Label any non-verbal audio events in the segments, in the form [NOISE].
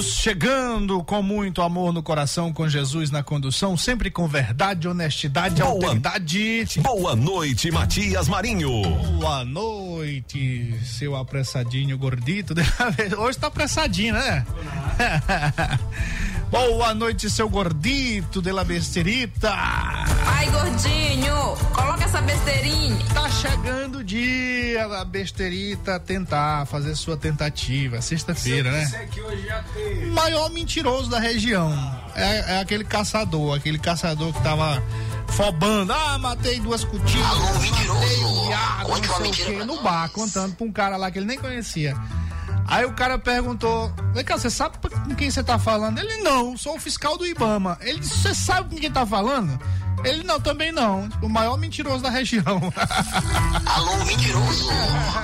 Chegando com muito amor no coração, com Jesus na condução, sempre com verdade, honestidade, Boa, alteridade. Boa noite, Matias Marinho. Boa noite, seu apressadinho gordito. [LAUGHS] Hoje tá apressadinho, né? [LAUGHS] Boa noite, seu gordito de la besterita. Ai, gordinho, coloca essa besteirinha. Tá chegando o dia da besterita tentar fazer sua tentativa. Sexta-feira, né? Que hoje já tem. Maior mentiroso da região. É, é, aquele caçador, aquele caçador que tava fobando. Ah, matei duas cutinhas. Alô, mentiroso. Conte sei o quê, no bar, contando pra um cara lá que ele nem conhecia. Aí o cara perguntou: Vem cá, você sabe com quem você tá falando? Ele não, sou o fiscal do Ibama. Ele disse: Você sabe com quem tá falando? Ele não, também não. O maior mentiroso da região. [LAUGHS] Alô, mentiroso.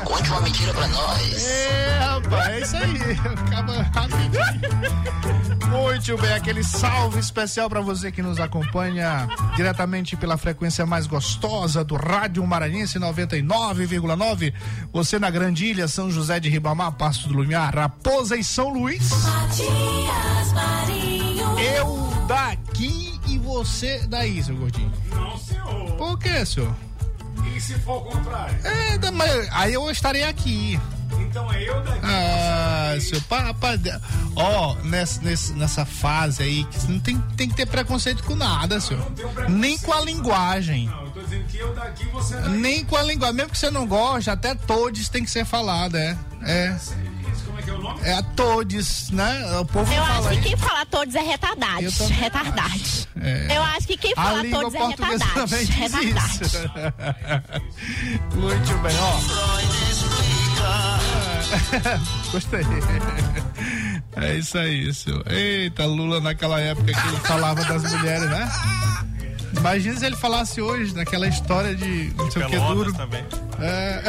Conte uma mentira pra nós. É, rapaz, é isso aí. Acaba rapidinho. Muito bem, aquele salve especial para você que nos acompanha diretamente pela frequência mais gostosa do Rádio Maranhense 99,9. Você na Grande Ilha, São José de Ribamar, Passo do Lumiar, Raposa e São Luís. Matias Marinho. Eu daqui você daí, seu gordinho? Não, senhor. Por que, senhor? E se for o contrário? É, mas aí eu estarei aqui. Então é eu daqui. Ah, seu rapaz. Ó, nessa, nessa fase aí, que não tem, tem que ter preconceito com nada, senhor. Nem com a linguagem. Não, eu tô dizendo que eu daqui, você daqui. Nem com a linguagem. Mesmo que você não goste, até todos tem que ser falado, é. É. é a todos, né? O povo Eu acho que quem fala todos é retardado. Retardado. É. Eu acho que quem fala todos é retardado. Retardado. [LAUGHS] Muito bem, ó. [LAUGHS] Gostei. É isso aí, senhor. Eita, Lula naquela época que ele falava das mulheres, né? Imagina se ele falasse hoje naquela história de não sei o que duro. Também. É,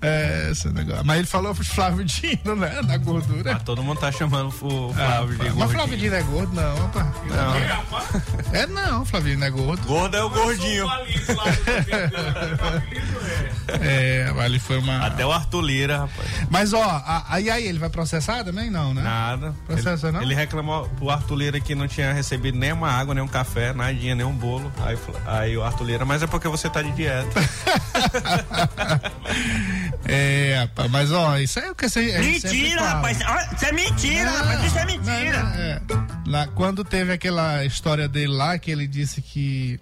é, esse negócio. Mas ele falou pro Flávio Dino, né? Na gordura. Ah, todo mundo tá chamando o Flávio é, de gordo. Mas Flávio Dino é gordo, não, rapaz. Não. É não, Flávio Dino é gordo. Gordo é o gordinho. É, ali foi uma. Até o Arthur Lira, rapaz. Mas ó, aí aí ele vai processar também? Não, né? Nada. Processa ele, não? Ele reclamou pro Arthur Lira que não tinha recebido nem uma água, nem um café, nadinha, nem um bolo. Aí, aí o Arthur Lira, mas é porque você tá de dieta. [LAUGHS] é, rapaz, mas ó, isso aí é o que você. Mentira, rapaz. Isso é mentira, não, rapaz. Isso é mentira. Não, não, é. Lá, quando teve aquela história dele lá, que ele disse que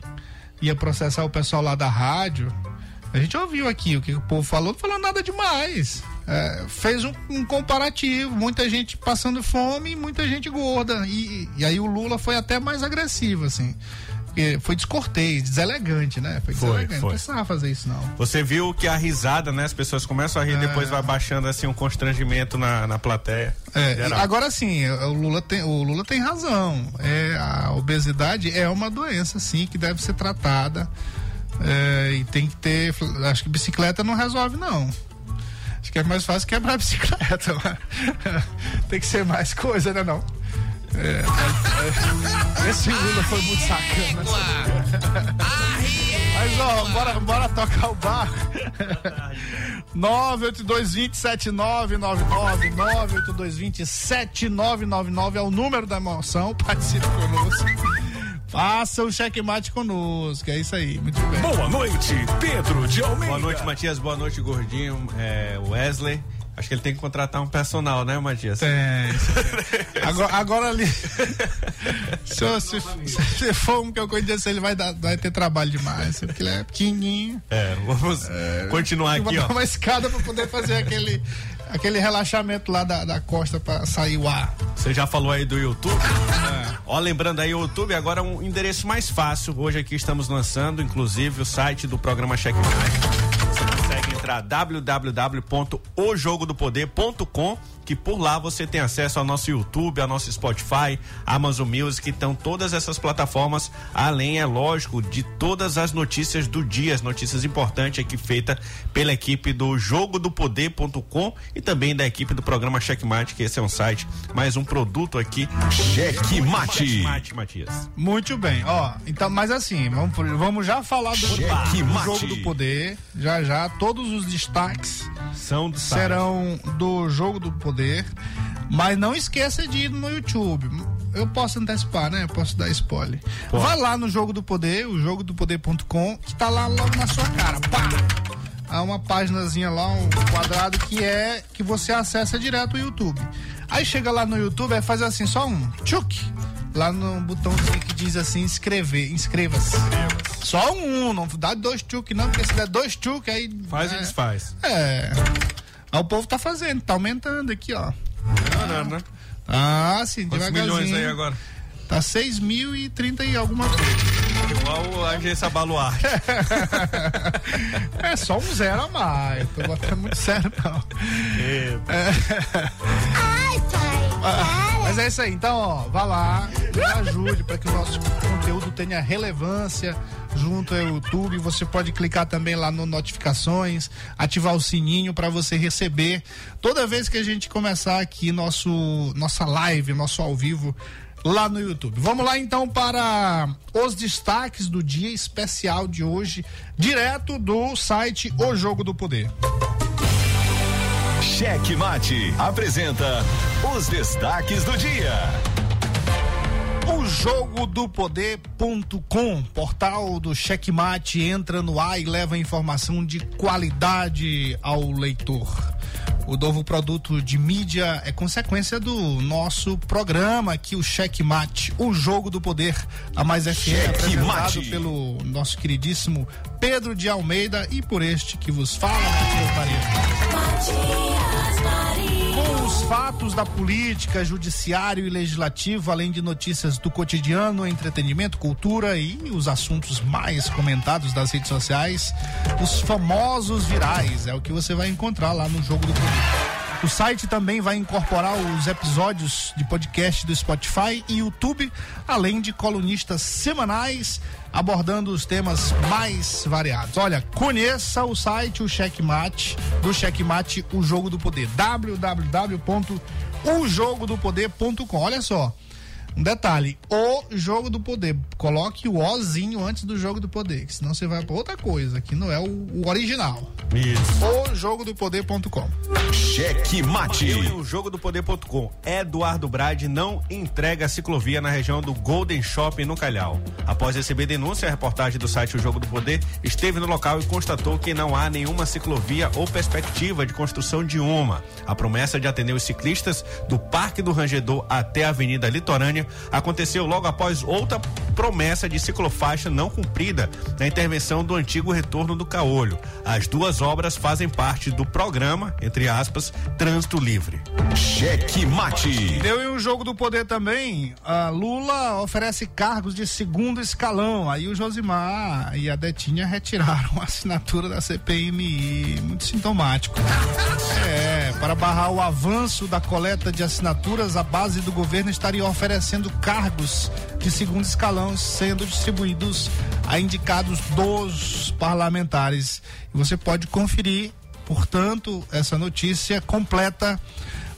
ia processar o pessoal lá da rádio. A gente ouviu aqui o que o povo falou, não falou nada demais. É, fez um, um, comparativo, muita gente passando fome e muita gente gorda. E, e aí o Lula foi até mais agressivo, assim. Porque foi descortês, deselegante, né? Foi deselegante. Foi, foi. Não precisava fazer isso, não. Você viu que a risada, né? As pessoas começam a rir, é... depois vai baixando assim um constrangimento na, na plateia. É, agora sim, o Lula tem, o Lula tem razão. É, a obesidade é uma doença, sim, que deve ser tratada É, e tem que ter. Acho que bicicleta não resolve, não. Acho que é mais fácil quebrar a bicicleta. [LAUGHS] tem que ser mais coisa, né? Não. É, esse Lula foi muito sacana. Mas ó, bora, bora tocar o. 982207999 982207999 é o número da emoção. Participe conosco. Faça o checkmate conosco, é isso aí, muito bem. Boa noite, Pedro de Almeida. Boa noite, Matias. Boa noite, Gordinho, é, Wesley. Acho que ele tem que contratar um personal, né, Matias? Tem. agora, agora ali. [LAUGHS] se, se, se, for um que eu conheço, ele vai, dar, vai ter trabalho demais, porque ele é pequenininho. É, vamos é, continuar aqui, ó. uma escada para poder fazer aquele aquele relaxamento lá da, da costa para sair o ar. Você já falou aí do YouTube? É. Ó, lembrando aí o YouTube, agora um endereço mais fácil. Hoje aqui estamos lançando, inclusive, o site do programa Checkmate entrar www.ojogodopoder.com que por lá você tem acesso ao nosso YouTube, ao nosso Spotify, Amazon Music, então todas essas plataformas, além, é lógico, de todas as notícias do dia, as notícias importantes aqui feitas pela equipe do jogodopoder.com e também da equipe do programa Checkmate, que esse é um site, mais um produto aqui. Checkmate. Checkmate, Matias. Muito bem, ó, então, mas assim, vamos, vamos já falar do, do jogo do poder, já já, todos os destaques são serão do jogo do poder poder. Mas não esqueça de ir no YouTube. Eu posso antecipar, né? Eu posso dar spoiler. Pode. Vai lá no Jogo do Poder, o jogo do poder.com, que tá lá logo na sua cara. Pá! Há uma páginazinha lá, um quadrado que é que você acessa direto o YouTube. Aí chega lá no YouTube, aí faz assim, só um tchuk lá no botãozinho que diz assim inscrever, inscreva-se. Só um, não dá dois tchuk não, porque se der dois tchuk aí faz é, e desfaz. É. Aí o povo tá fazendo, tá aumentando aqui, ó. Melhorando, né? Ah, sim, Quantos milhões aí agora? Tá 6 mil e 30 e alguma coisa. Igual a agência Baluarte. [LAUGHS] é só um zero a mais. Tô botando muito sério, não. É. Ai, pai. Ah, mas é isso aí. Então, ó, vá lá, ajude para que o nosso conteúdo tenha relevância junto ao YouTube. Você pode clicar também lá no notificações, ativar o sininho para você receber toda vez que a gente começar aqui nosso nossa live, nosso ao vivo lá no YouTube. Vamos lá então para os destaques do dia especial de hoje, direto do site O Jogo do Poder. Cheque Mate apresenta os destaques do dia. O jogo do poder.com, portal do Checkmate, entra no ar e leva informação de qualidade ao leitor. O novo produto de mídia é consequência do nosso programa aqui, o Checkmate, o jogo do poder, a mais FM, apresentado pelo nosso queridíssimo Pedro de Almeida e por este que vos fala, Matias Maria. Com os fatos da política, judiciário e legislativo, além de notícias do cotidiano, entretenimento, cultura e os assuntos mais comentados das redes sociais, os famosos virais, é o que você vai encontrar lá no jogo do poder. O site também vai incorporar os episódios de podcast do Spotify e YouTube, além de colunistas semanais abordando os temas mais variados. Olha, conheça o site o Checkmate do Checkmate o jogo do poder www.ojogodopoder.com. Olha só, um detalhe, o jogo do poder. Coloque o Ozinho antes do jogo do poder, senão você vai para outra coisa, que não é o, o original. Isso. O jogo do poder.com. Cheque mate. O jogo do poder.com. Eduardo Brade não entrega a ciclovia na região do Golden Shopping no Calhau. Após receber denúncia, a reportagem do site O Jogo do Poder esteve no local e constatou que não há nenhuma ciclovia ou perspectiva de construção de uma. A promessa de atender os ciclistas do Parque do Rangedor até a Avenida Litorânea aconteceu logo após outra promessa de ciclofaixa não cumprida na intervenção do antigo retorno do Caolho. As duas obras fazem parte do programa, entre aspas, Trânsito Livre. Cheque mate. Deu em um jogo do poder também. A Lula oferece cargos de segundo escalão. Aí o Josimar e a Detinha retiraram a assinatura da CPMI. Muito sintomático. É, para barrar o avanço da coleta de assinaturas, a base do governo estaria oferecendo cargos de segundo escalão sendo distribuídos a indicados dos parlamentares. E você pode conferir, portanto, essa notícia completa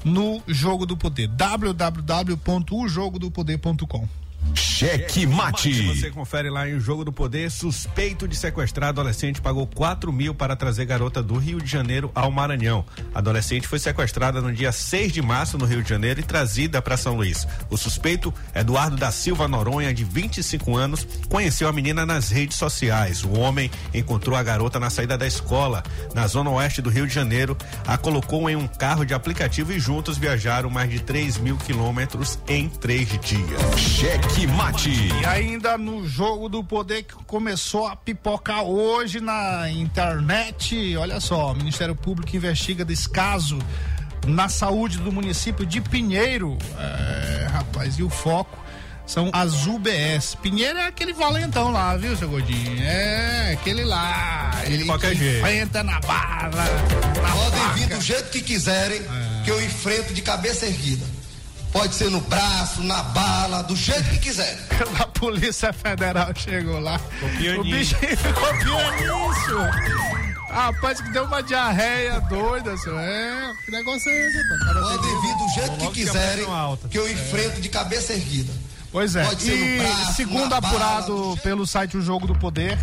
no Jogo do Poder. www.ojogodopoder.com. Cheque mate. Você confere lá em Jogo do Poder. Suspeito de sequestrar adolescente pagou 4 mil para trazer garota do Rio de Janeiro ao Maranhão. A adolescente foi sequestrada no dia 6 de março no Rio de Janeiro e trazida para São Luís. O suspeito, Eduardo da Silva Noronha, de 25 anos, conheceu a menina nas redes sociais. O homem encontrou a garota na saída da escola, na zona oeste do Rio de Janeiro, a colocou em um carro de aplicativo e juntos viajaram mais de 3 mil quilômetros em três dias. Cheque Mate. E ainda no jogo do poder que começou a pipocar hoje na internet. Olha só, o Ministério Público investiga descaso na saúde do município de Pinheiro. É, rapaz, e o foco são as UBS. Pinheiro é aquele valentão lá, viu, seu Godinho? É, aquele lá. Ele qualquer jeito. enfrenta na barra. Na Podem vir do jeito que quiserem, é. que eu enfrento de cabeça erguida. Pode ser no braço, na bala, do jeito que quiser. [LAUGHS] a Polícia Federal chegou lá. O bichinho ficou pianíssimo. Rapaz, que deu uma diarreia doida, senhor. É, que negócio é esse, Podem vir do jeito que quiserem, que eu enfrento de cabeça erguida. Pois é. E braço, segundo apurado bala, pelo site O Jogo do Poder,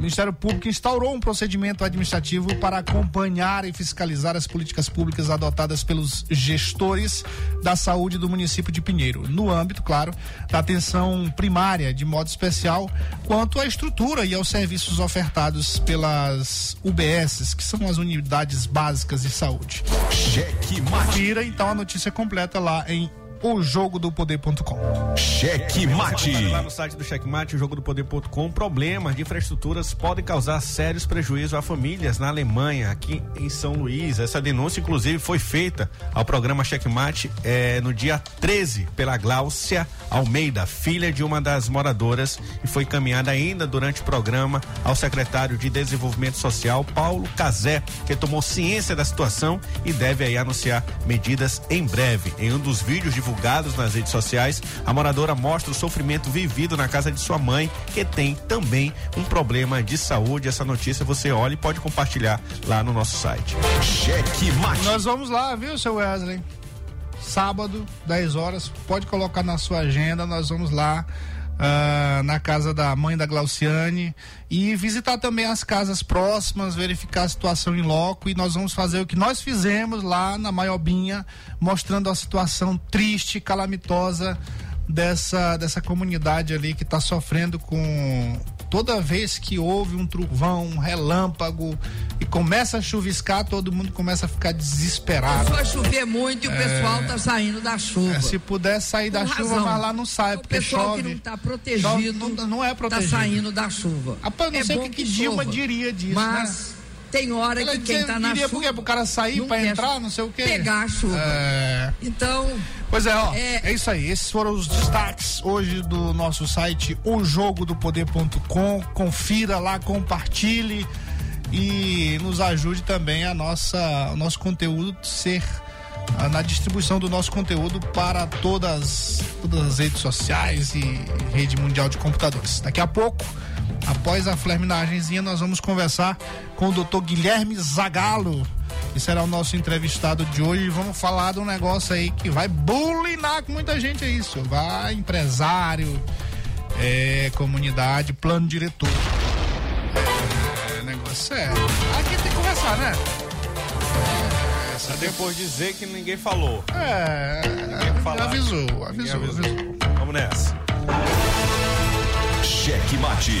o Ministério Público instaurou um procedimento administrativo para acompanhar e fiscalizar as políticas públicas adotadas pelos gestores da saúde do município de Pinheiro, no âmbito, claro, da atenção primária, de modo especial, quanto à estrutura e aos serviços ofertados pelas UBSs, que são as unidades básicas de saúde. Cheque Tira então a notícia completa lá em o jogo do poder.com. Cheque mate. Lá no site do Checkmate, o jogo do poder.com, problemas de infraestruturas podem causar sérios prejuízos a famílias na Alemanha, aqui em São Luís. Essa denúncia, inclusive, foi feita ao programa Checkmate eh, no dia 13 pela Gláucia Almeida, filha de uma das moradoras, e foi encaminhada ainda durante o programa ao secretário de Desenvolvimento Social, Paulo Cazé, que tomou ciência da situação e deve aí anunciar medidas em breve. Em um dos vídeos divulgados divulgados nas redes sociais, a moradora mostra o sofrimento vivido na casa de sua mãe, que tem também um problema de saúde. Essa notícia você olha e pode compartilhar lá no nosso site. Cheque mate. Nós vamos lá, viu, seu Wesley? Sábado, 10 horas, pode colocar na sua agenda, nós vamos lá uh, na casa da mãe da Glauciane e visitar também as casas próximas, verificar a situação em loco e nós vamos fazer o que nós fizemos lá na Maiobinha, mostrando a situação triste, calamitosa dessa, dessa comunidade ali que está sofrendo com toda vez que houve um trovão, um relâmpago e começa a chuviscar, todo mundo começa a ficar desesperado. Começou a chover muito e o é, pessoal tá saindo da chuva. É, se puder sair da chuva, razão. mas lá não sai, porque o pessoal chove. que não tá protegido, não, não, é protegido. Tá saindo da chuva. Rapaz, não é sei o que, que Dilma diria disso, mas... Né? Tem hora Ela que quem tá na chuva. Porque pro cara sair para entrar, não sei o quê. Pegar a chuva. É... Então. Pois é, ó. É... é... isso aí. Esses foram os destaques hoje do nosso site, ojogodopoder.com. Confira lá, compartilhe e nos ajude também a nossa, o nosso conteúdo ser na distribuição do nosso conteúdo para todas, todas as redes sociais e rede mundial de computadores. Daqui a pouco Após a flerminagenzinha, nós vamos conversar com o doutor Guilherme Zagalo, que será o nosso entrevistado de hoje. Vamos falar de um negócio aí que vai bulinar com muita gente, é isso. Vai, empresário, é, comunidade, plano diretor. É, negócio é. Aqui tem que conversar, né? É, essa depois dizer que ninguém falou. É, ninguém avisou, avisou, avisou. avisou. Vamos nessa. Cheque Mate.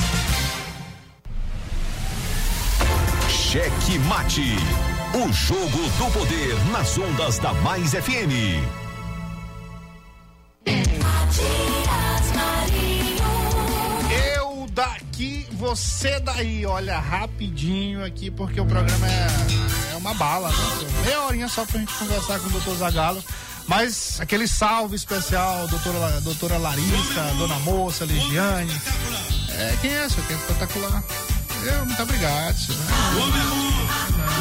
Cheque Mate. O jogo do poder nas ondas da Mais FM. Eu daqui, você daí. Olha, rapidinho aqui, porque o programa é, é uma bala, né? Meia horinha só pra gente conversar com o doutor Zagalo. Mas aquele salve especial, doutora, doutora Larissa, dona Moça, Ligiane. É, quem é essa? Que é espetacular. Eu, muito obrigado. O homem é bom.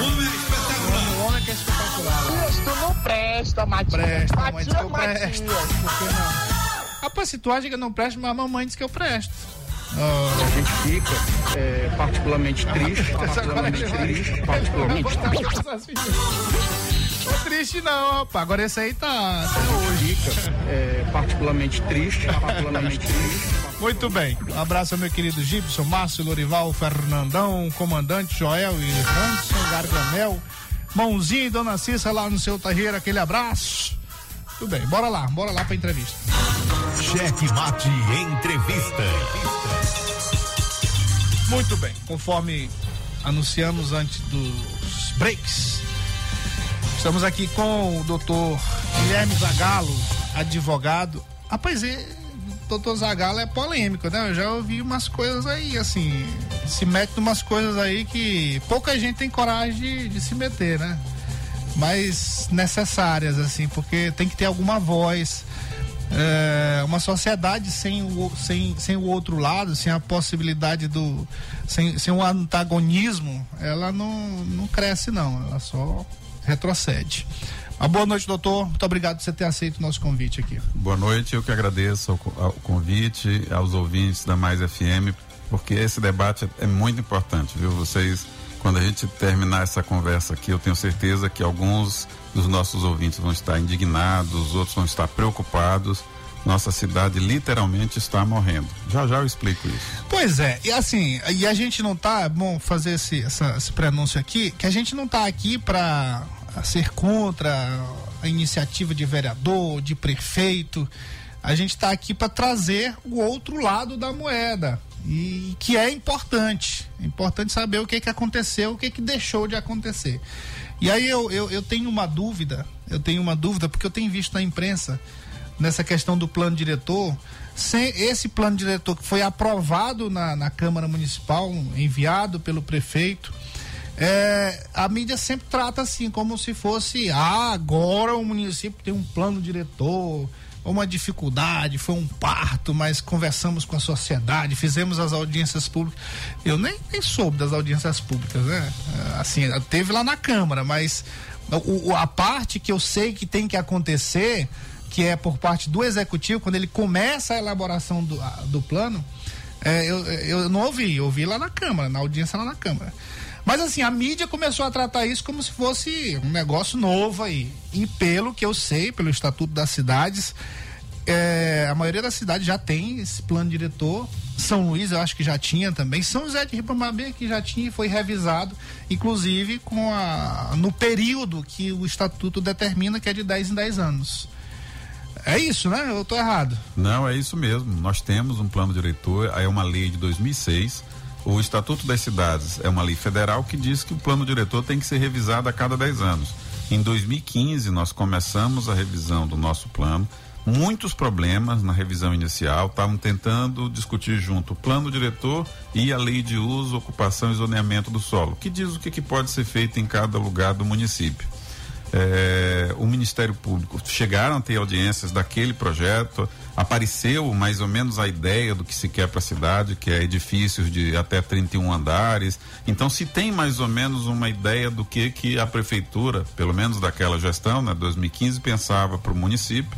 O homem é espetacular. O homem é que é espetacular. Isso não presta, Matias. Presta, mamãe diz que eu presto. Por que não? Rapaz, se tu acha que eu não presto, mas a mamãe diz que eu presto. Oh. A gente fica é, particularmente triste, [LAUGHS] particularmente triste, particularmente triste. Tô triste não, rapaz. Agora esse aí tá até hoje. Fica é, particularmente triste, particularmente triste. Muito bem. Um abraço meu querido Gibson, Márcio, Lorival, Fernandão, comandante Joel e Hanson Gargamel, Mãozinha e Dona Cissa lá no seu terreiro, aquele abraço. Tudo bem, bora lá, bora lá pra entrevista. Cheque Mate Entrevista. Muito bem, conforme anunciamos antes dos breaks, estamos aqui com o doutor Guilherme Zagalo, advogado. Rapaz, doutor Zagalo é polêmico, né? Eu já ouvi umas coisas aí, assim, se mete umas coisas aí que pouca gente tem coragem de, de se meter, né? Mas necessárias, assim, porque tem que ter alguma voz. É, uma sociedade sem o, sem, sem o outro lado, sem a possibilidade do. sem, sem o antagonismo, ela não, não cresce, não. Ela só retrocede. Uma boa noite, doutor. Muito obrigado por você ter aceito o nosso convite aqui. Boa noite, eu que agradeço o convite, aos ouvintes da Mais FM, porque esse debate é muito importante, viu? Vocês, quando a gente terminar essa conversa aqui, eu tenho certeza que alguns dos nossos ouvintes vão estar indignados, outros vão estar preocupados. Nossa cidade literalmente está morrendo. Já já eu explico isso. Pois é, e assim, e a gente não tá, bom, fazer esse, essa, esse prenúncio aqui, que a gente não tá aqui para a ser contra a iniciativa de vereador, de prefeito. A gente está aqui para trazer o outro lado da moeda e que é importante. É importante saber o que que aconteceu, o que que deixou de acontecer. E aí eu, eu, eu tenho uma dúvida, eu tenho uma dúvida porque eu tenho visto na imprensa nessa questão do plano diretor, sem esse plano diretor que foi aprovado na, na Câmara Municipal, enviado pelo prefeito, é, a mídia sempre trata assim, como se fosse, ah, agora o município tem um plano diretor, uma dificuldade, foi um parto, mas conversamos com a sociedade, fizemos as audiências públicas. Eu nem, nem soube das audiências públicas, né? Assim, teve lá na Câmara, mas o, a parte que eu sei que tem que acontecer, que é por parte do executivo, quando ele começa a elaboração do, do plano, é, eu, eu não ouvi, eu ouvi lá na Câmara, na audiência lá na Câmara. Mas assim, a mídia começou a tratar isso como se fosse um negócio novo aí. E pelo que eu sei, pelo Estatuto das Cidades, é, a maioria das cidades já tem esse plano diretor. São Luís, eu acho que já tinha também. São José de Ribamabé, que já tinha e foi revisado, inclusive com a, no período que o estatuto determina, que é de 10 em 10 anos. É isso, né? Eu estou errado. Não, é isso mesmo. Nós temos um plano diretor, é uma lei de 2006 o Estatuto das Cidades é uma lei federal que diz que o plano diretor tem que ser revisado a cada 10 anos. Em 2015, nós começamos a revisão do nosso plano. Muitos problemas na revisão inicial, estavam tentando discutir junto o plano diretor e a lei de uso, ocupação e zoneamento do solo, que diz o que, que pode ser feito em cada lugar do município. É, o Ministério Público chegaram a ter audiências daquele projeto, apareceu mais ou menos a ideia do que se quer para a cidade, que é edifícios de até 31 andares. Então se tem mais ou menos uma ideia do que que a prefeitura, pelo menos daquela gestão, né, 2015, pensava para o município.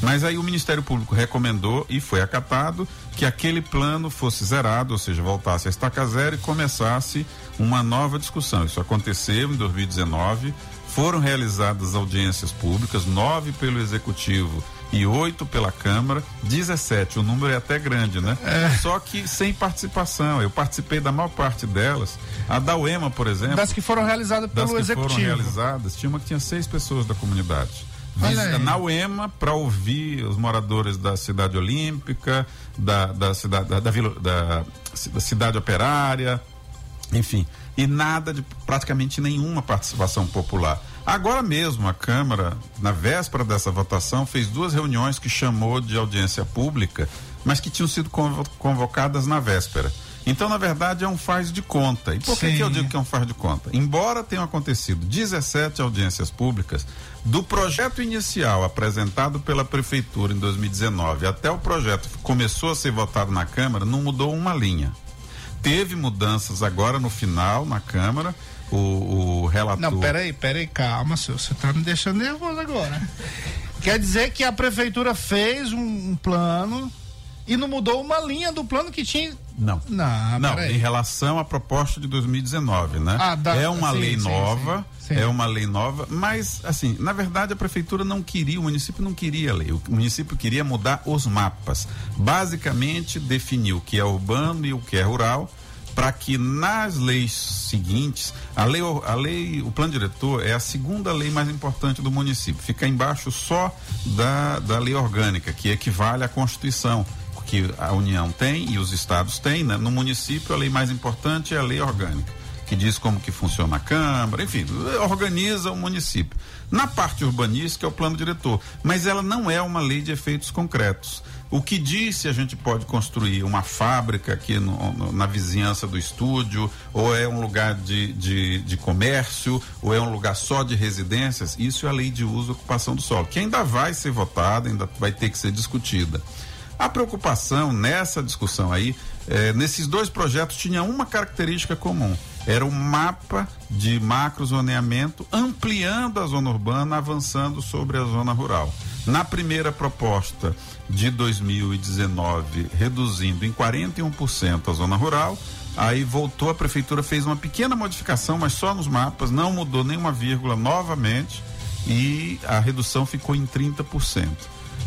Mas aí o Ministério Público recomendou e foi acatado que aquele plano fosse zerado, ou seja, voltasse a estaca zero e começasse uma nova discussão. Isso aconteceu em 2019 foram realizadas audiências públicas, nove pelo Executivo e oito pela Câmara, 17. O número é até grande, né? É. Só que sem participação. Eu participei da maior parte delas. A da UEMA, por exemplo. Das que foram realizadas pelo das que Executivo. foram realizadas, tinha uma que tinha seis pessoas da comunidade. Na UEMA, para ouvir os moradores da cidade olímpica, da, da cidade, da, da, da, da cidade operária, enfim e nada de praticamente nenhuma participação popular. Agora mesmo a Câmara, na véspera dessa votação, fez duas reuniões que chamou de audiência pública, mas que tinham sido convocadas na véspera. Então, na verdade, é um faz de conta. E por que, que eu digo que é um faz de conta? Embora tenham acontecido 17 audiências públicas, do projeto inicial apresentado pela Prefeitura em 2019 até o projeto que começou a ser votado na Câmara, não mudou uma linha teve mudanças agora no final na Câmara. O, o relator. Não, peraí, peraí, calma, senhor. Você está me deixando nervoso agora. Quer dizer que a prefeitura fez um, um, plano e não mudou uma linha do plano que tinha. Não. Não, não em relação à proposta de 2019, né? Ah, da, é uma sim, lei sim, nova. Sim. É uma lei nova, mas assim, na verdade a prefeitura não queria, o município não queria a lei. O município queria mudar os mapas. Basicamente definir o que é urbano e o que é rural para que nas leis seguintes, a lei, a lei, o plano diretor é a segunda lei mais importante do município, fica embaixo só da, da lei orgânica, que equivale à Constituição, que a União tem e os estados têm, né? No município a lei mais importante é a lei orgânica que diz como que funciona a Câmara, enfim, organiza o município. Na parte urbanística é o plano diretor, mas ela não é uma lei de efeitos concretos. O que diz se a gente pode construir uma fábrica aqui no, no, na vizinhança do estúdio, ou é um lugar de, de, de, comércio, ou é um lugar só de residências, isso é a lei de uso e ocupação do solo, que ainda vai ser votada, ainda vai ter que ser discutida. A preocupação nessa discussão aí, eh, nesses dois projetos, tinha uma característica comum era um mapa de macrozoneamento ampliando a zona urbana, avançando sobre a zona rural. Na primeira proposta de 2019, reduzindo em 41% a zona rural, aí voltou, a prefeitura fez uma pequena modificação, mas só nos mapas, não mudou nenhuma vírgula novamente e a redução ficou em 30%.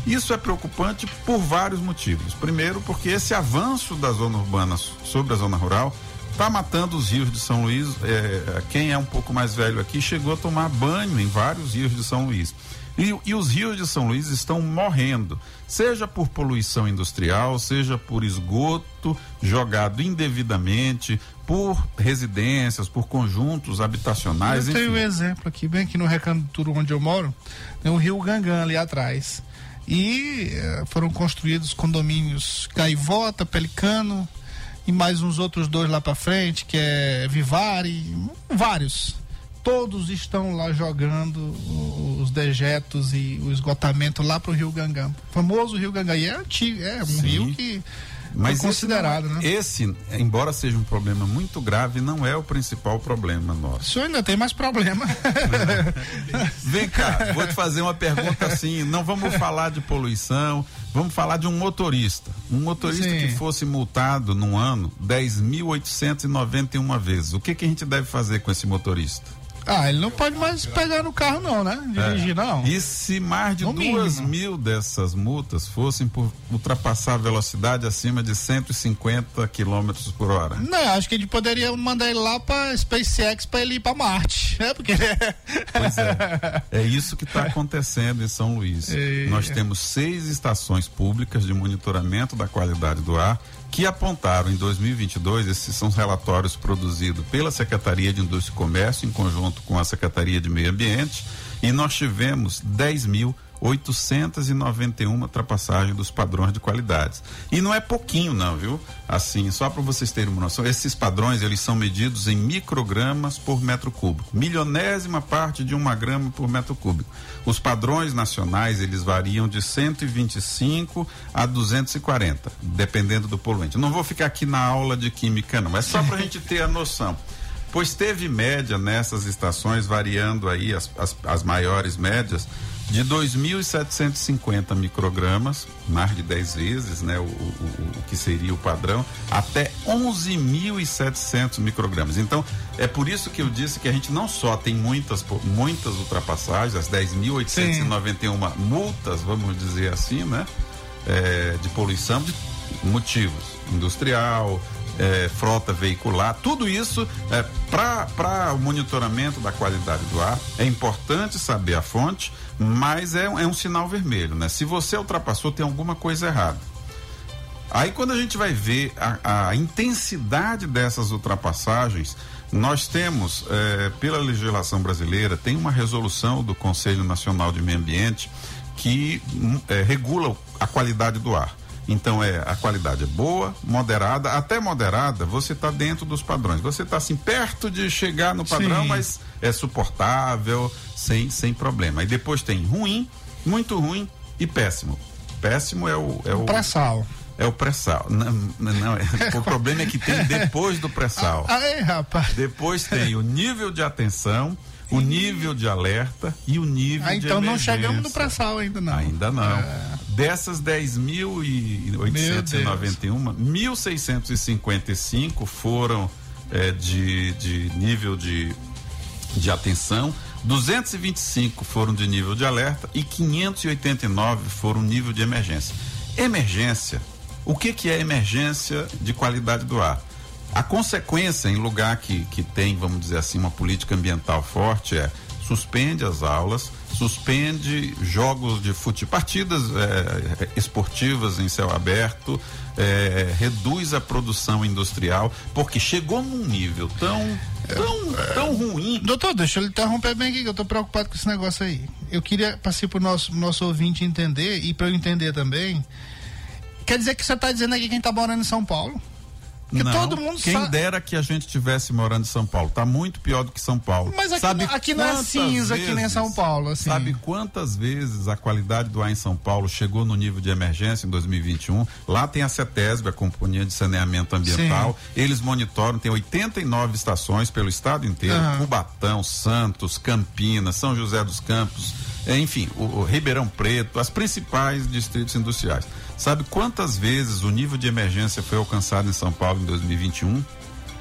Isso é preocupante por vários motivos. Primeiro, porque esse avanço da zona urbana sobre a zona rural está matando os rios de São Luís. É, quem é um pouco mais velho aqui chegou a tomar banho em vários rios de São Luís. E, e, os rios de São Luís estão morrendo, seja por poluição industrial, seja por esgoto jogado indevidamente, por residências, por conjuntos habitacionais. Eu tenho um exemplo aqui, bem aqui no Recanto onde eu moro, tem o rio Gangan ali atrás. E eh, foram construídos condomínios Gaivota, Pelicano, e mais uns outros dois lá para frente, que é Vivari, vários. Todos estão lá jogando os dejetos e o esgotamento lá pro Rio Gangã. O famoso Rio Gangã. E é antigo, é um Sim. rio que mas é considerado, esse, né? Esse, embora seja um problema muito grave, não é o principal problema nosso. Isso ainda tem mais problema. [LAUGHS] Vem cá, vou te fazer uma pergunta assim, não vamos falar de poluição, vamos falar de um motorista. Um motorista Sim. que fosse multado num ano 10.891 vezes. O que que a gente deve fazer com esse motorista? Ah, ele não pode mais pegar no carro, não, né? Dirigir, é. não. E se mais de no duas mínimo. mil dessas multas fossem por ultrapassar a velocidade acima de 150 km por hora? Não, acho que a gente poderia mandar ele lá para SpaceX para ele ir para Marte, [LAUGHS] né? Porque Pois é. [LAUGHS] É isso que está acontecendo em São Luís. E... Nós temos seis estações públicas de monitoramento da qualidade do ar que apontaram em 2022, esses são os relatórios produzidos pela Secretaria de Indústria e Comércio, em conjunto com a Secretaria de Meio Ambiente, e nós tivemos 10 mil 891 ultrapassagens dos padrões de qualidades. E não é pouquinho não, viu? Assim, só para vocês terem uma noção, esses padrões eles são medidos em microgramas por metro cúbico, milionésima parte de uma grama por metro cúbico. Os padrões nacionais eles variam de 125 a 240, dependendo do poluente. não vou ficar aqui na aula de química não, é só para a gente ter a noção pois teve média nessas estações variando aí as, as, as maiores médias de 2.750 microgramas, mais de 10 vezes, né, o, o, o que seria o padrão, até 11.700 microgramas. Então, é por isso que eu disse que a gente não só tem muitas, muitas ultrapassagens, as 10.891 multas, vamos dizer assim, né, é, de poluição, de motivos industrial, é, frota veicular, tudo isso é, para o monitoramento da qualidade do ar. É importante saber a fonte, mas é, é um sinal vermelho, né? Se você ultrapassou, tem alguma coisa errada. Aí quando a gente vai ver a, a intensidade dessas ultrapassagens, nós temos, é, pela legislação brasileira, tem uma resolução do Conselho Nacional de Meio Ambiente que hum, é, regula a qualidade do ar. Então é a qualidade é boa, moderada, até moderada, você está dentro dos padrões. Você está assim perto de chegar no padrão, Sim. mas é suportável, sem sem problema. E depois tem ruim, muito ruim e péssimo. Péssimo é o é o pré-sal. É o pré-sal. Não, não, [LAUGHS] é, o problema é que tem depois do pré-sal. Aí, rapaz. Depois tem o nível de atenção, o nível de alerta e o nível ah, de então não chegamos no pré-sal ainda não. Ainda não. É. Dessas 10.891, 1.655 foram é, de, de nível de, de atenção, 225 foram de nível de alerta e 589 foram nível de emergência. Emergência. O que, que é emergência de qualidade do ar? A consequência em lugar que, que tem, vamos dizer assim, uma política ambiental forte é suspende as aulas, suspende jogos de futebol, partidas é, esportivas em céu aberto, é, reduz a produção industrial, porque chegou num nível tão, tão, é, tão ruim. Doutor, deixa eu interromper bem aqui, que eu estou preocupado com esse negócio aí. Eu queria passar para o nosso, nosso ouvinte entender, e para eu entender também. Quer dizer que você está dizendo aqui quem está morando em São Paulo? Porque não, todo mundo quem sabe. dera que a gente tivesse morando em São Paulo. Tá muito pior do que São Paulo. Mas aqui, sabe não, aqui não é cinza vezes, que nem São Paulo. Assim. Sabe quantas vezes a qualidade do ar em São Paulo chegou no nível de emergência em 2021? Lá tem a CETESB, a Companhia de Saneamento Ambiental. Sim. Eles monitoram, tem 89 estações pelo estado inteiro: uhum. Cubatão, Santos, Campinas, São José dos Campos, enfim, o, o Ribeirão Preto, as principais distritos industriais. Sabe quantas vezes o nível de emergência foi alcançado em São Paulo em 2021?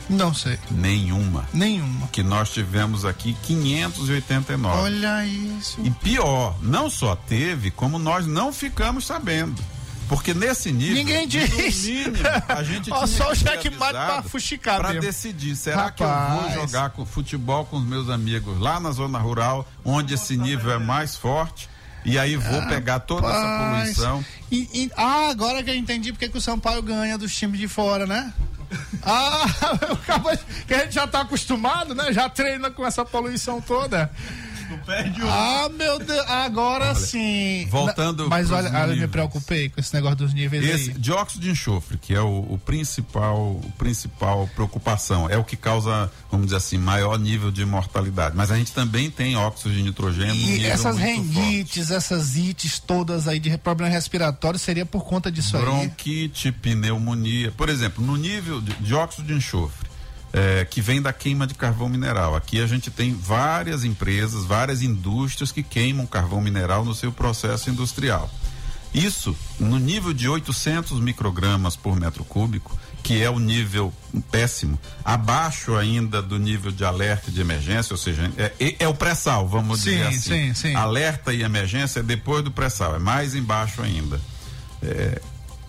Não sei. Nenhuma. Nenhuma. Que nós tivemos aqui 589. Olha isso. E pior, não só teve, como nós não ficamos sabendo. Porque nesse nível. Ninguém diz. Mínimo, a gente [LAUGHS] só o checkmate pra fuxicar Pra decidir, será Rapaz. que eu vou jogar com futebol com os meus amigos lá na zona rural, onde esse nível é mais forte? E aí vou pegar toda essa poluição. E, e, ah, agora que eu entendi porque que o São Paulo ganha dos times de fora, né? Ah, [LAUGHS] que a gente já tá acostumado, né? Já treina com essa poluição toda perde o. Ah, meu Deus, agora olha, sim. Voltando. Mas olha, olha, eu me preocupei com esse negócio dos níveis esse aí. Dióxido de enxofre, que é o, o, principal, o principal preocupação, é o que causa, vamos dizer assim, maior nível de mortalidade. Mas a gente também tem óxido de nitrogênio. E essas renites, forte. essas ites todas aí de problema respiratório seria por conta disso Bronquite, aí. Bronquite, pneumonia. Por exemplo, no nível de dióxido de enxofre é, que vem da queima de carvão mineral. Aqui a gente tem várias empresas, várias indústrias que queimam carvão mineral no seu processo industrial. Isso no nível de 800 microgramas por metro cúbico, que é o nível péssimo, abaixo ainda do nível de alerta de emergência, ou seja, é, é o pré-sal, vamos sim, dizer assim. Sim, sim. Alerta e emergência é depois do pré-sal, é mais embaixo ainda. É,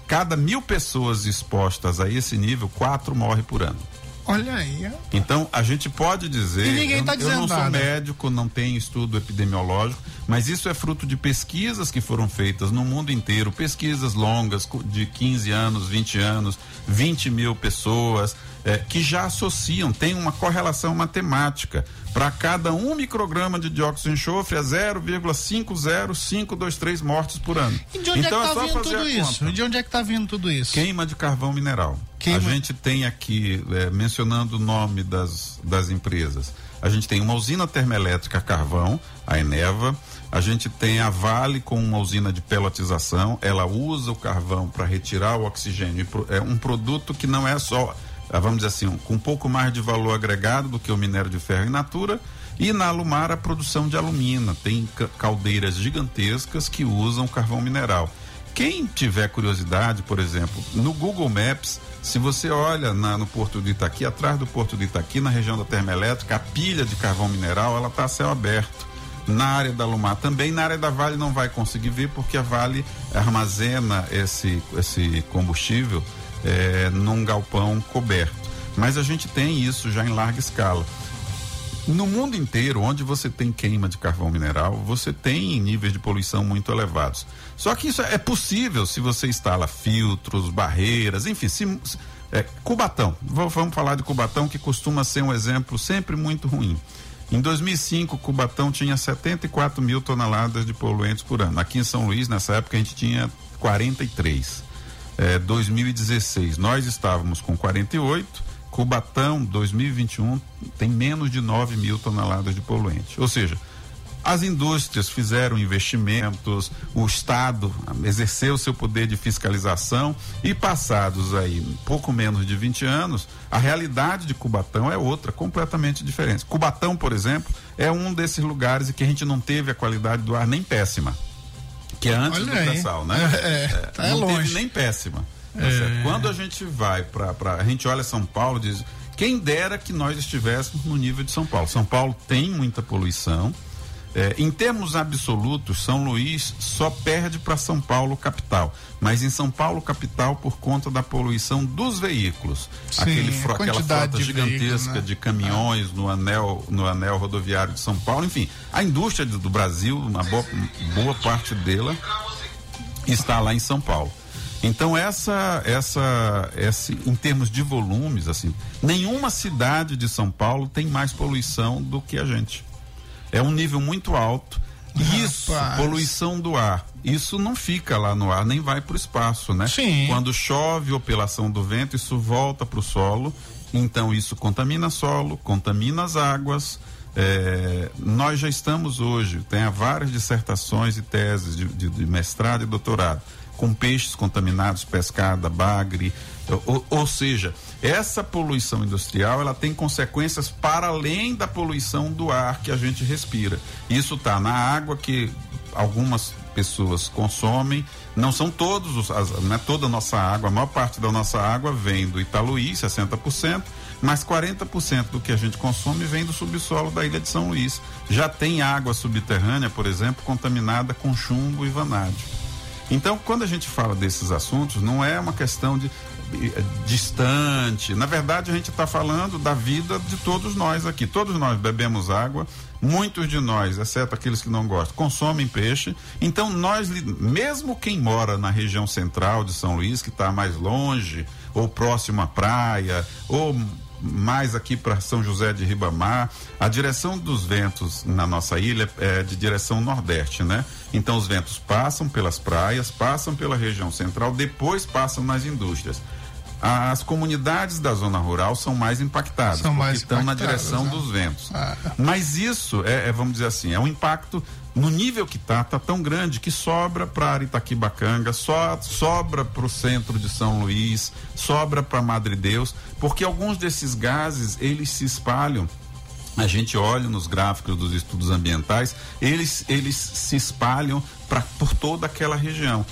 cada mil pessoas expostas a esse nível, quatro morrem por ano. Olha aí. Então, a gente pode dizer. E ninguém tá eu, dizendo eu não sou nada. médico, não tenho estudo epidemiológico, mas isso é fruto de pesquisas que foram feitas no mundo inteiro pesquisas longas de 15 anos, 20 anos, 20 mil pessoas, eh, que já associam, tem uma correlação matemática. Para cada um micrograma de dióxido de enxofre é 0,50523 mortes por ano. E de onde então é que é tá só vindo fazer tudo isso? E de onde é que tá vindo tudo isso? Queima de carvão mineral. Queima- A gente tem aqui, eh, mencionando o nome das, das empresas, a gente tem uma usina termoelétrica a carvão, a Eneva, a gente tem a Vale com uma usina de pelotização, ela usa o carvão para retirar o oxigênio. É um produto que não é só, ah, vamos dizer assim, com um pouco mais de valor agregado do que o minério de ferro in natura. E na Alumar a produção de alumina, tem ca- caldeiras gigantescas que usam carvão mineral. Quem tiver curiosidade, por exemplo, no Google Maps, se você olha na- no Porto de Itaqui, atrás do Porto de Itaqui, na região da termoelétrica, a pilha de carvão mineral, ela está a céu aberto. Na área da Lumar também, na área da Vale não vai conseguir ver porque a Vale armazena esse, esse combustível eh, num galpão coberto. Mas a gente tem isso já em larga escala. No mundo inteiro, onde você tem queima de carvão mineral, você tem níveis de poluição muito elevados. Só que isso é possível se você instala filtros, barreiras, enfim, se, é, Cubatão. Vamos falar de Cubatão, que costuma ser um exemplo sempre muito ruim. Em 2005, Cubatão tinha 74 mil toneladas de poluentes por ano. Aqui em São Luís, nessa época, a gente tinha 43. É, 2016, nós estávamos com 48. Cubatão 2021 tem menos de 9 mil toneladas de poluente. Ou seja, as indústrias fizeram investimentos, o Estado exerceu seu poder de fiscalização e passados aí pouco menos de 20 anos, a realidade de Cubatão é outra, completamente diferente. Cubatão, por exemplo, é um desses lugares em que a gente não teve a qualidade do ar nem péssima, que é antes Olha do pré-sal, né? É, tá não longe. teve nem péssima. Tá É. Quando a gente vai para a gente olha São Paulo diz quem dera que nós estivéssemos no nível de São Paulo. São Paulo tem muita poluição. É, em termos absolutos, São Luís só perde para São Paulo capital, mas em São Paulo capital por conta da poluição dos veículos, Sim, aquele fro, aquela frota de gigantesca veículos, né? de caminhões no anel no anel rodoviário de São Paulo, enfim, a indústria do, do Brasil, uma boa, boa parte dela está lá em São Paulo. Então essa essa esse em termos de volumes assim, nenhuma cidade de São Paulo tem mais poluição do que a gente. É um nível muito alto. Isso, Rapaz. poluição do ar. Isso não fica lá no ar, nem vai para o espaço, né? Sim. Quando chove ou pela ação do vento, isso volta para o solo. Então isso contamina solo, contamina as águas. É, nós já estamos hoje, tem várias dissertações e teses de, de- de mestrado e doutorado com peixes contaminados, pescada, bagre, ou, ou seja, essa poluição industrial ela tem consequências para além da poluição do ar que a gente respira. Isso está na água que algumas pessoas consomem, não são todos, os, as, não é toda a nossa água, a maior parte da nossa água vem do Italuí, 60%, mas 40% do que a gente consome vem do subsolo da ilha de São Luís. Já tem água subterrânea, por exemplo, contaminada com chumbo e vanádio. Então, quando a gente fala desses assuntos, não é uma questão de eh, distante. Na verdade, a gente está falando da vida de todos nós aqui. Todos nós bebemos água. Muitos de nós, exceto aqueles que não gostam, consomem peixe. Então, nós, mesmo quem mora na região central de São Luís, que está mais longe, ou próximo à praia, ou mais aqui para São José de Ribamar, a direção dos ventos na nossa ilha é de direção nordeste, né? Então os ventos passam pelas praias, passam pela região central, depois passam nas indústrias. As comunidades da zona rural são mais impactadas, São mais estão na direção né? dos ventos. Ah. Mas isso é, é, vamos dizer assim, é um impacto no nível que tá, tá tão grande que sobra para Aritaquibacanga, só sobra para o centro de São Luís, sobra para Madre Deus, porque alguns desses gases eles se espalham. A gente olha nos gráficos dos estudos ambientais, eles eles se espalham pra, por toda aquela região.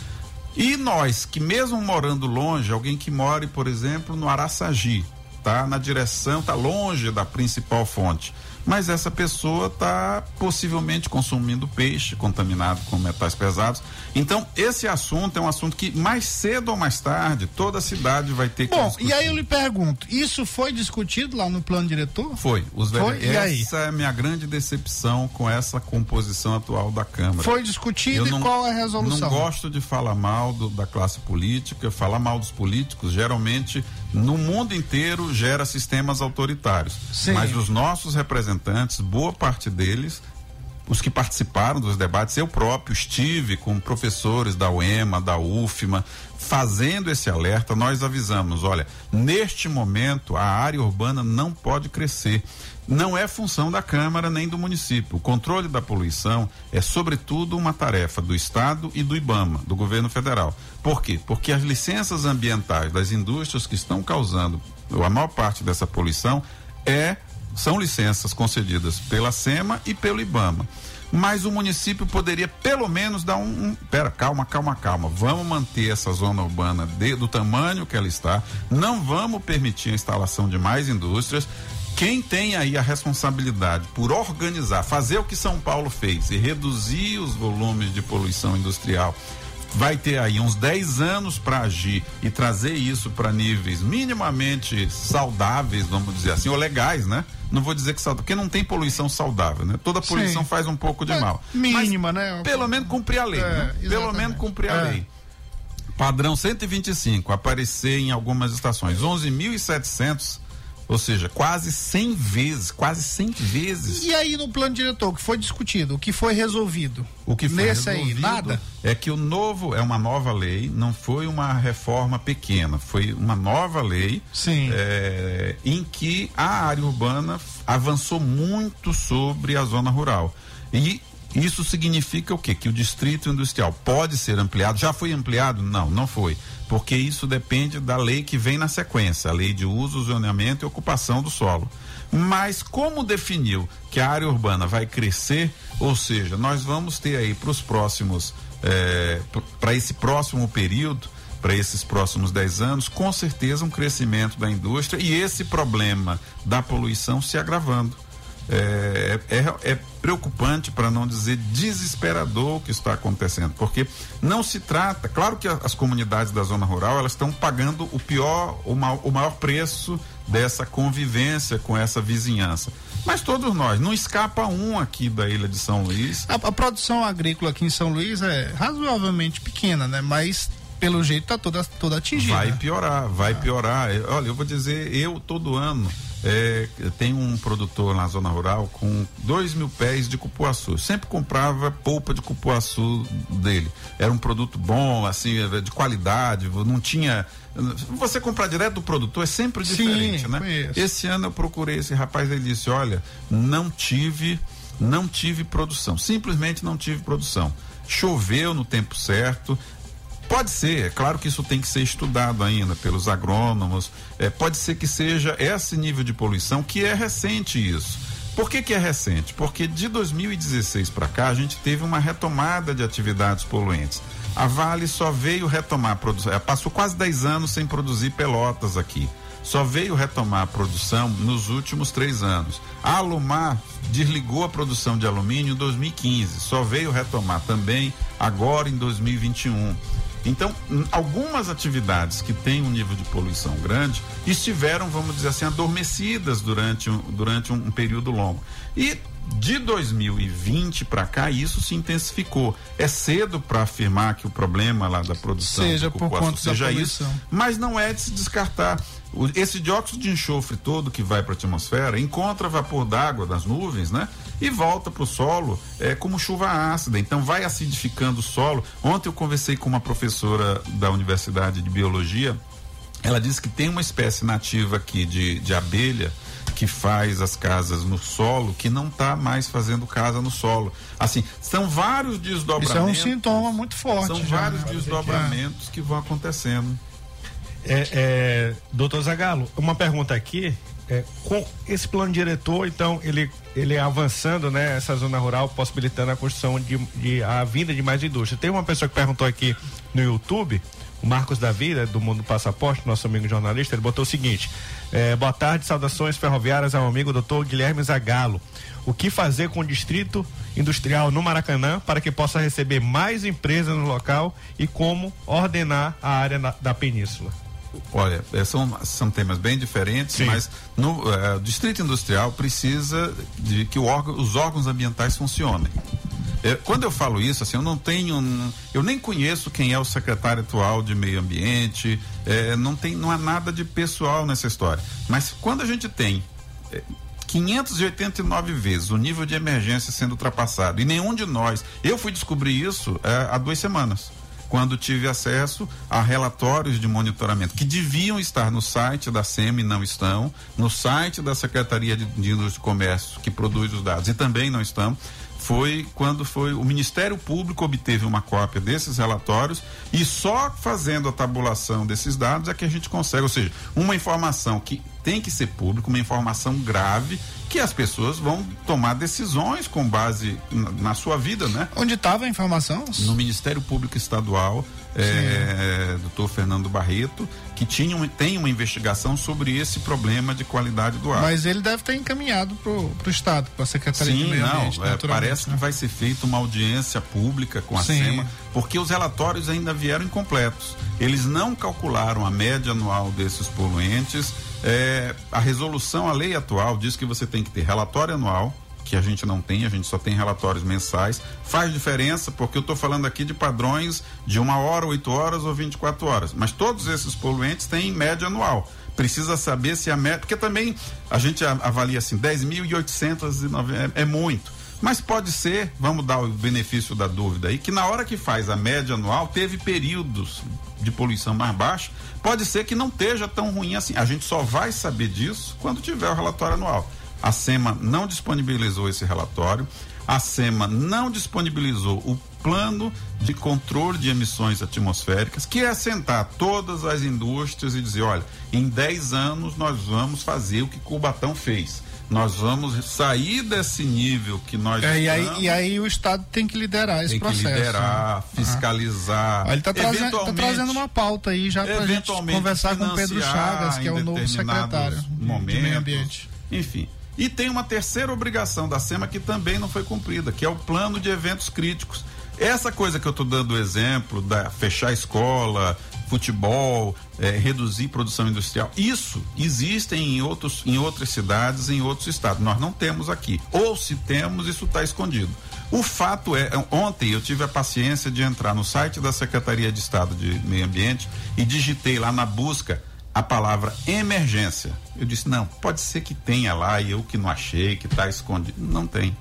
E nós, que mesmo morando longe, alguém que more, por exemplo, no Araçagi, está na direção, está longe da principal fonte mas essa pessoa está possivelmente consumindo peixe contaminado com metais pesados. Então, esse assunto é um assunto que mais cedo ou mais tarde toda a cidade vai ter que Bom, discutir. e aí eu lhe pergunto, isso foi discutido lá no plano diretor? Foi. Os foi? E aí? Essa é a minha grande decepção com essa composição atual da Câmara. Foi discutido eu e qual é a resolução? Não gosto de falar mal do, da classe política, falar mal dos políticos, geralmente no mundo inteiro gera sistemas autoritários. Sim. Mas os nossos representantes, boa parte deles, os que participaram dos debates, eu próprio estive com professores da UEMA, da UFMA, fazendo esse alerta, nós avisamos, olha, neste momento a área urbana não pode crescer não é função da Câmara nem do município. O controle da poluição é, sobretudo, uma tarefa do Estado e do IBAMA, do governo federal. Por quê? Porque as licenças ambientais das indústrias que estão causando a maior parte dessa poluição é, são licenças concedidas pela SEMA e pelo IBAMA mas o município poderia pelo menos dar um, um pera, calma, calma, calma. Vamos manter essa zona urbana de, do tamanho que ela está. Não vamos permitir a instalação de mais indústrias. Quem tem aí a responsabilidade por organizar, fazer o que São Paulo fez e reduzir os volumes de poluição industrial, vai ter aí uns 10 anos para agir e trazer isso para níveis minimamente saudáveis, vamos dizer assim, ou legais, né? Não vou dizer que saudável, porque não tem poluição saudável, né? Toda poluição Sim. faz um pouco de é mal. Mínima, Mas, né? Pelo menos cumprir a lei, é, né? Pelo menos cumprir a é. lei. Padrão 125, aparecer em algumas estações. 11.700 ou seja, quase 100 vezes, quase 100 vezes. E aí no plano diretor, o que foi discutido, o que foi resolvido? O que foi Nesse aí, nada? É que o novo, é uma nova lei, não foi uma reforma pequena, foi uma nova lei Sim. É, em que a área urbana avançou muito sobre a zona rural. E isso significa o quê? Que o distrito industrial pode ser ampliado. Já foi ampliado? Não, não foi. Porque isso depende da lei que vem na sequência, a lei de uso, zoneamento e ocupação do solo. Mas como definiu que a área urbana vai crescer, ou seja, nós vamos ter aí para os próximos, é, para esse próximo período, para esses próximos 10 anos, com certeza um crescimento da indústria e esse problema da poluição se agravando. É, é, é preocupante, para não dizer desesperador o que está acontecendo, porque não se trata, claro que as comunidades da zona rural elas estão pagando o pior, o, o maior preço dessa convivência com essa vizinhança. Mas todos nós, não escapa um aqui da ilha de São Luís. A, a produção agrícola aqui em São Luís é razoavelmente pequena, né? Mas pelo jeito está toda, toda atingida. Vai piorar, vai ah. piorar. Olha, eu vou dizer, eu todo ano é, tem um produtor na zona rural com dois mil pés de cupuaçu. Sempre comprava polpa de cupuaçu dele. Era um produto bom, assim, é, de qualidade, não tinha. Você comprar direto do produtor é sempre diferente, Sim, né? Conheço. Esse ano eu procurei esse rapaz, ele disse: olha, não tive, não tive produção. Simplesmente não tive produção. Choveu no tempo certo, Pode ser, é claro que isso tem que ser estudado ainda pelos agrônomos. É, pode ser que seja esse nível de poluição, que é recente isso. Por que, que é recente? Porque de 2016 para cá a gente teve uma retomada de atividades poluentes. A Vale só veio retomar a produção, passou quase 10 anos sem produzir pelotas aqui. Só veio retomar a produção nos últimos três anos. A Alumar desligou a produção de alumínio em 2015, só veio retomar também agora em 2021. Então, algumas atividades que têm um nível de poluição grande estiveram, vamos dizer assim, adormecidas durante um, durante um, um período longo. E de 2020 para cá isso se intensificou. É cedo para afirmar que o problema lá da produção seja por conta seja isso, mas não é de se descartar. Esse dióxido de enxofre todo que vai para a atmosfera encontra vapor d'água das nuvens, né? E volta para o solo é, como chuva ácida. Então vai acidificando o solo. Ontem eu conversei com uma professora da Universidade de Biologia. Ela disse que tem uma espécie nativa aqui de, de abelha que faz as casas no solo que não está mais fazendo casa no solo. Assim, são vários desdobramentos. Isso é um sintoma muito forte. São já, vários né? desdobramentos que vão acontecendo. É, é, doutor Zagalo, uma pergunta aqui. É, com esse plano diretor, então, ele, ele avançando, né, essa zona rural, possibilitando a construção de, de a vinda de mais indústria. Tem uma pessoa que perguntou aqui no YouTube o Marcos Davi, né, do Mundo Passaporte, nosso amigo jornalista, ele botou o seguinte: é, boa tarde, saudações ferroviárias ao amigo doutor Guilherme Zagalo. O que fazer com o distrito industrial no Maracanã para que possa receber mais empresas no local e como ordenar a área na, da península? Olha, é, são, são temas bem diferentes, Sim. mas no uh, Distrito Industrial precisa de que órgão, os órgãos ambientais funcionem. É, quando eu falo isso, assim, eu não tenho, eu nem conheço quem é o secretário atual de meio ambiente, é, não tem, não há nada de pessoal nessa história. Mas quando a gente tem é, 589 vezes o nível de emergência sendo ultrapassado e nenhum de nós, eu fui descobrir isso é, há duas semanas quando tive acesso a relatórios de monitoramento que deviam estar no site da SEMI não estão, no site da Secretaria de, Indústria e Comércio que produz os dados e também não estão foi quando foi o Ministério Público obteve uma cópia desses relatórios e só fazendo a tabulação desses dados é que a gente consegue, ou seja, uma informação que tem que ser pública, uma informação grave que as pessoas vão tomar decisões com base na, na sua vida, né? Onde estava a informação? No Ministério Público Estadual, é, doutor Fernando Barreto, que tinha, tem uma investigação sobre esse problema de qualidade do ar. Mas ele deve ter encaminhado para o Estado, para a Secretaria Sim, de Meio não, Ambiente. É, parece né? que vai ser feita uma audiência pública com a Sim. SEMA, porque os relatórios ainda vieram incompletos. Eles não calcularam a média anual desses poluentes é, a resolução, a lei atual diz que você tem que ter relatório anual, que a gente não tem, a gente só tem relatórios mensais. Faz diferença porque eu estou falando aqui de padrões de uma hora, oito horas ou 24 horas. Mas todos esses poluentes têm média anual. Precisa saber se a média. Porque também a gente avalia assim: 10.890 é, é muito. Mas pode ser, vamos dar o benefício da dúvida aí, que na hora que faz a média anual, teve períodos de poluição mais baixa, pode ser que não esteja tão ruim assim. A gente só vai saber disso quando tiver o relatório anual. A SEMA não disponibilizou esse relatório, a SEMA não disponibilizou o plano de controle de emissões atmosféricas, que é sentar todas as indústrias e dizer, olha, em 10 anos nós vamos fazer o que Cubatão fez nós vamos sair desse nível que nós é, e, aí, e aí o Estado tem que liderar esse tem processo. Tem que liderar, né? fiscalizar. Ah. Ele está trazendo, tá trazendo uma pauta aí já para a gente conversar com o Pedro Chagas, que é o novo secretário momentos, de meio ambiente. Enfim. E tem uma terceira obrigação da SEMA que também não foi cumprida, que é o plano de eventos críticos. Essa coisa que eu estou dando exemplo da fechar a escola, futebol, é, reduzir produção industrial. Isso existe em, outros, em outras cidades, em outros estados. Nós não temos aqui. Ou se temos, isso está escondido. O fato é, ontem eu tive a paciência de entrar no site da Secretaria de Estado de Meio Ambiente e digitei lá na busca a palavra emergência. Eu disse, não, pode ser que tenha lá e eu que não achei, que está escondido. Não tem.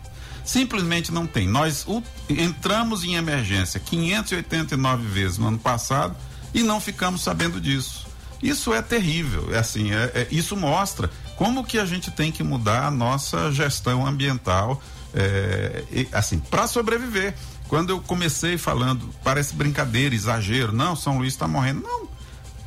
Simplesmente não tem. Nós o, entramos em emergência 589 vezes no ano passado e não ficamos sabendo disso. Isso é terrível, é assim, é, é, isso mostra como que a gente tem que mudar a nossa gestão ambiental, é, e, assim, para sobreviver. Quando eu comecei falando, parece brincadeira, exagero, não, São Luís está morrendo. Não,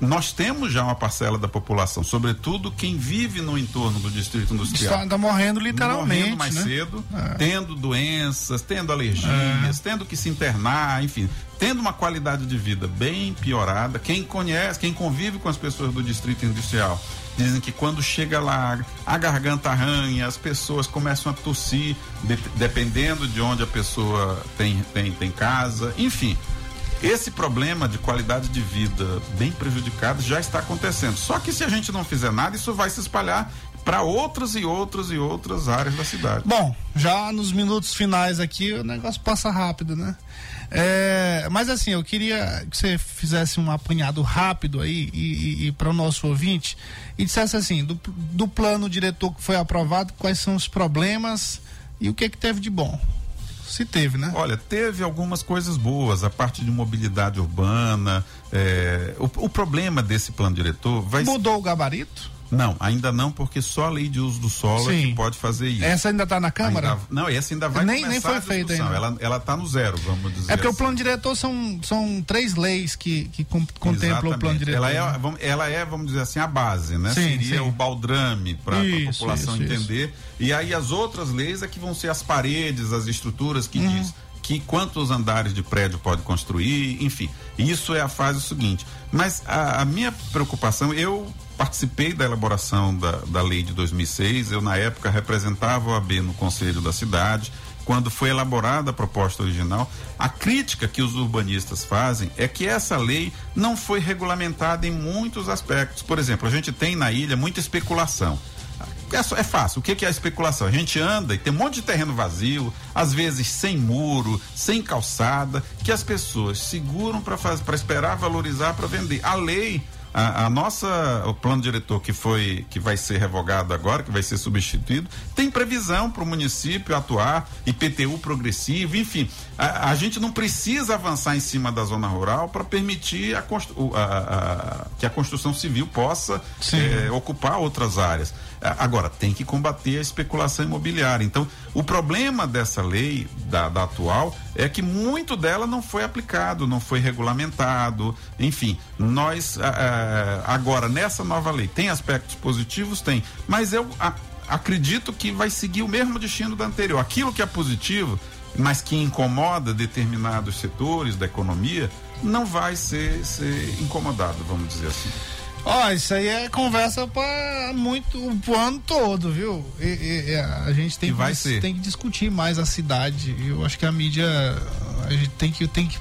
nós temos já uma parcela da população, sobretudo quem vive no entorno do distrito industrial. Está, morrendo literalmente. Morrendo mais né? cedo, é. tendo doenças, tendo alergias, é. tendo que se internar, enfim, tendo uma qualidade de vida bem piorada. Quem conhece, quem convive com as pessoas do distrito industrial, dizem que quando chega lá, a garganta arranha, as pessoas começam a tossir, de, dependendo de onde a pessoa tem, tem, tem casa, enfim. Esse problema de qualidade de vida bem prejudicada já está acontecendo. Só que se a gente não fizer nada, isso vai se espalhar para outras e outras e outras áreas da cidade. Bom, já nos minutos finais aqui o negócio passa rápido, né? É, mas assim, eu queria que você fizesse um apanhado rápido aí e, e, e para o nosso ouvinte e dissesse assim, do, do plano diretor que foi aprovado, quais são os problemas e o que que teve de bom se teve, né? Olha, teve algumas coisas boas, a parte de mobilidade urbana. É, o, o, problema desse plano diretor vai. Mudou o gabarito? Não, ainda não, porque só a lei de uso do solo Sim. é que pode fazer isso. Essa ainda está na Câmara? Ainda, não, essa ainda vai nem, nem foi feita ainda. Ela, ela tá no zero, vamos dizer É porque assim. o plano diretor são, são três leis que, que contemplam Exatamente. o plano diretor. Ela é, vamos, ela é, vamos dizer assim, a base, né? Sim, Seria sim. o baldrame para a população isso, entender. Isso. E aí as outras leis é que vão ser as paredes, as estruturas que hum. diz que quantos andares de prédio pode construir, enfim. Isso é a fase seguinte. Mas a, a minha preocupação, eu participei da elaboração da, da lei de 2006, eu na época representava o AB no conselho da cidade, quando foi elaborada a proposta original, a crítica que os urbanistas fazem é que essa lei não foi regulamentada em muitos aspectos. Por exemplo, a gente tem na ilha muita especulação. É, é fácil. O que, que é a especulação? A gente anda e tem um monte de terreno vazio, às vezes sem muro, sem calçada, que as pessoas seguram para esperar valorizar para vender. A lei a, a, nossa, o plano diretor que foi, que vai ser revogado agora, que vai ser substituído, tem previsão para o município atuar, IPTU progressivo, enfim. A, a, gente não precisa avançar em cima da zona rural para permitir a, a, que a construção civil possa é, ocupar outras áreas. Agora, tem que combater a especulação imobiliária. Então, o problema dessa lei, da, da atual, é que muito dela não foi aplicado, não foi regulamentado. Enfim, nós, agora, nessa nova lei, tem aspectos positivos? Tem. Mas eu acredito que vai seguir o mesmo destino da anterior. Aquilo que é positivo, mas que incomoda determinados setores da economia, não vai ser, ser incomodado, vamos dizer assim. Ó, oh, isso aí é conversa para muito o ano todo, viu? E, e, a gente tem, vai que, ser. tem que discutir mais a cidade. Eu acho que a mídia a gente tem que tem que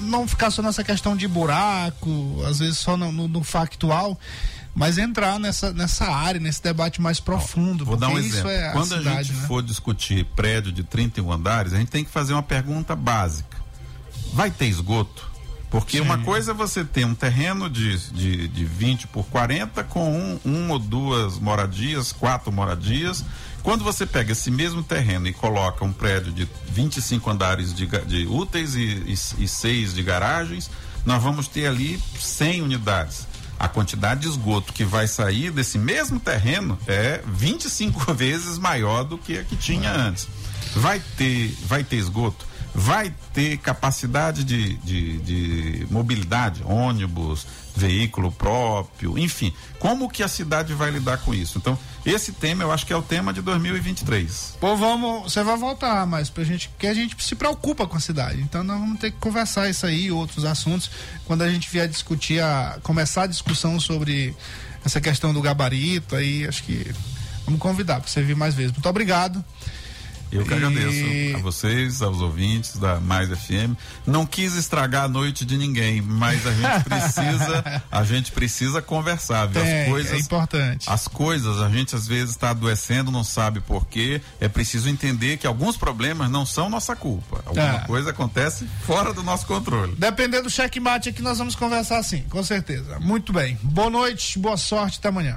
não ficar só nessa questão de buraco, às vezes só no, no, no factual, mas entrar nessa, nessa área, nesse debate mais profundo. Vou dar um exemplo. É a Quando cidade, a gente né? for discutir prédio de 31 andares, a gente tem que fazer uma pergunta básica. Vai ter esgoto? Porque Sim. uma coisa é você ter um terreno de, de, de 20 por 40 com um, um ou duas moradias, quatro moradias. Quando você pega esse mesmo terreno e coloca um prédio de 25 andares de, de úteis e, e, e seis de garagens, nós vamos ter ali 100 unidades. A quantidade de esgoto que vai sair desse mesmo terreno é 25 [LAUGHS] vezes maior do que a que tinha antes. Vai ter, vai ter esgoto? Vai ter capacidade de, de, de, mobilidade, ônibus, veículo próprio, enfim. Como que a cidade vai lidar com isso? Então, esse tema eu acho que é o tema de 2023. Pô, vamos, você vai voltar mais pra gente, que a gente se preocupa com a cidade. Então nós vamos ter que conversar isso aí, outros assuntos, quando a gente vier discutir a começar a discussão sobre essa questão do gabarito aí, acho que vamos convidar para você vir mais vezes. Muito obrigado. Eu que agradeço a vocês, aos ouvintes da Mais FM. Não quis estragar a noite de ninguém, mas a gente precisa, [LAUGHS] a gente precisa conversar, viu? As coisas, é importante. As coisas, a gente às vezes está adoecendo, não sabe por quê. É preciso entender que alguns problemas não são nossa culpa. Alguma é. coisa acontece fora do nosso controle. Dependendo do checkmate aqui, nós vamos conversar sim, com certeza. Muito bem. Boa noite, boa sorte, até amanhã.